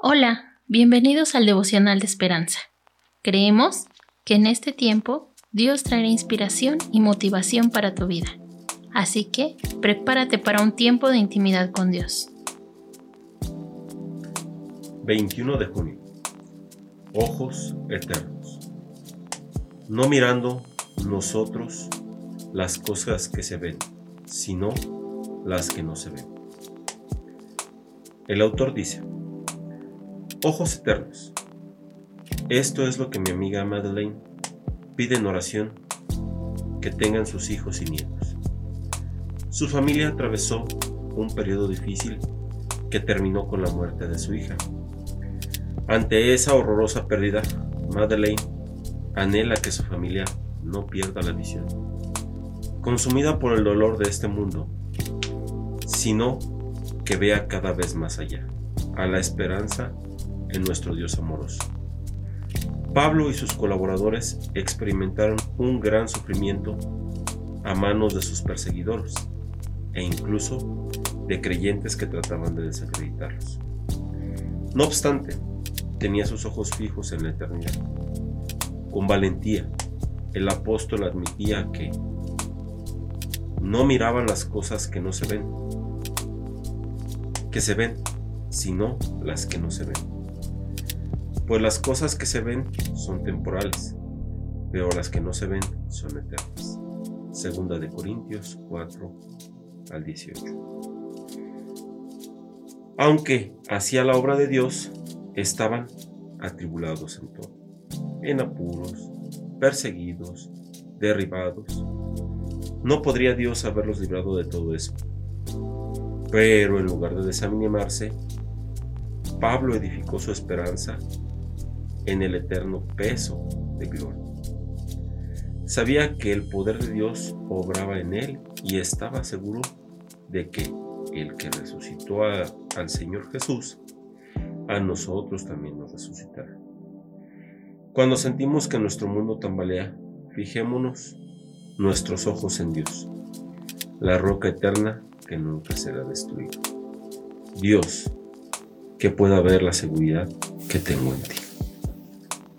Hola, bienvenidos al devocional de esperanza. Creemos que en este tiempo Dios traerá inspiración y motivación para tu vida. Así que prepárate para un tiempo de intimidad con Dios. 21 de junio. Ojos eternos. No mirando nosotros las cosas que se ven, sino las que no se ven. El autor dice, Ojos eternos. Esto es lo que mi amiga Madeleine pide en oración que tengan sus hijos y nietos. Su familia atravesó un periodo difícil que terminó con la muerte de su hija. Ante esa horrorosa pérdida, Madeleine anhela que su familia no pierda la visión, consumida por el dolor de este mundo, sino que vea cada vez más allá, a la esperanza en nuestro Dios amoroso. Pablo y sus colaboradores experimentaron un gran sufrimiento a manos de sus perseguidores e incluso de creyentes que trataban de desacreditarlos. No obstante, tenía sus ojos fijos en la eternidad. Con valentía, el apóstol admitía que no miraban las cosas que no se ven, que se ven, sino las que no se ven pues las cosas que se ven son temporales, pero las que no se ven son eternas. Segunda de Corintios 4 al 18. Aunque hacia la obra de Dios estaban atribulados en todo, en apuros, perseguidos, derribados. No podría Dios haberlos librado de todo eso. Pero en lugar de desanimarse, Pablo edificó su esperanza en el eterno peso de gloria. Sabía que el poder de Dios obraba en él y estaba seguro de que el que resucitó al Señor Jesús, a nosotros también nos resucitará. Cuando sentimos que nuestro mundo tambalea, fijémonos nuestros ojos en Dios, la roca eterna que nunca será destruida. Dios, que pueda ver la seguridad que tengo en ti.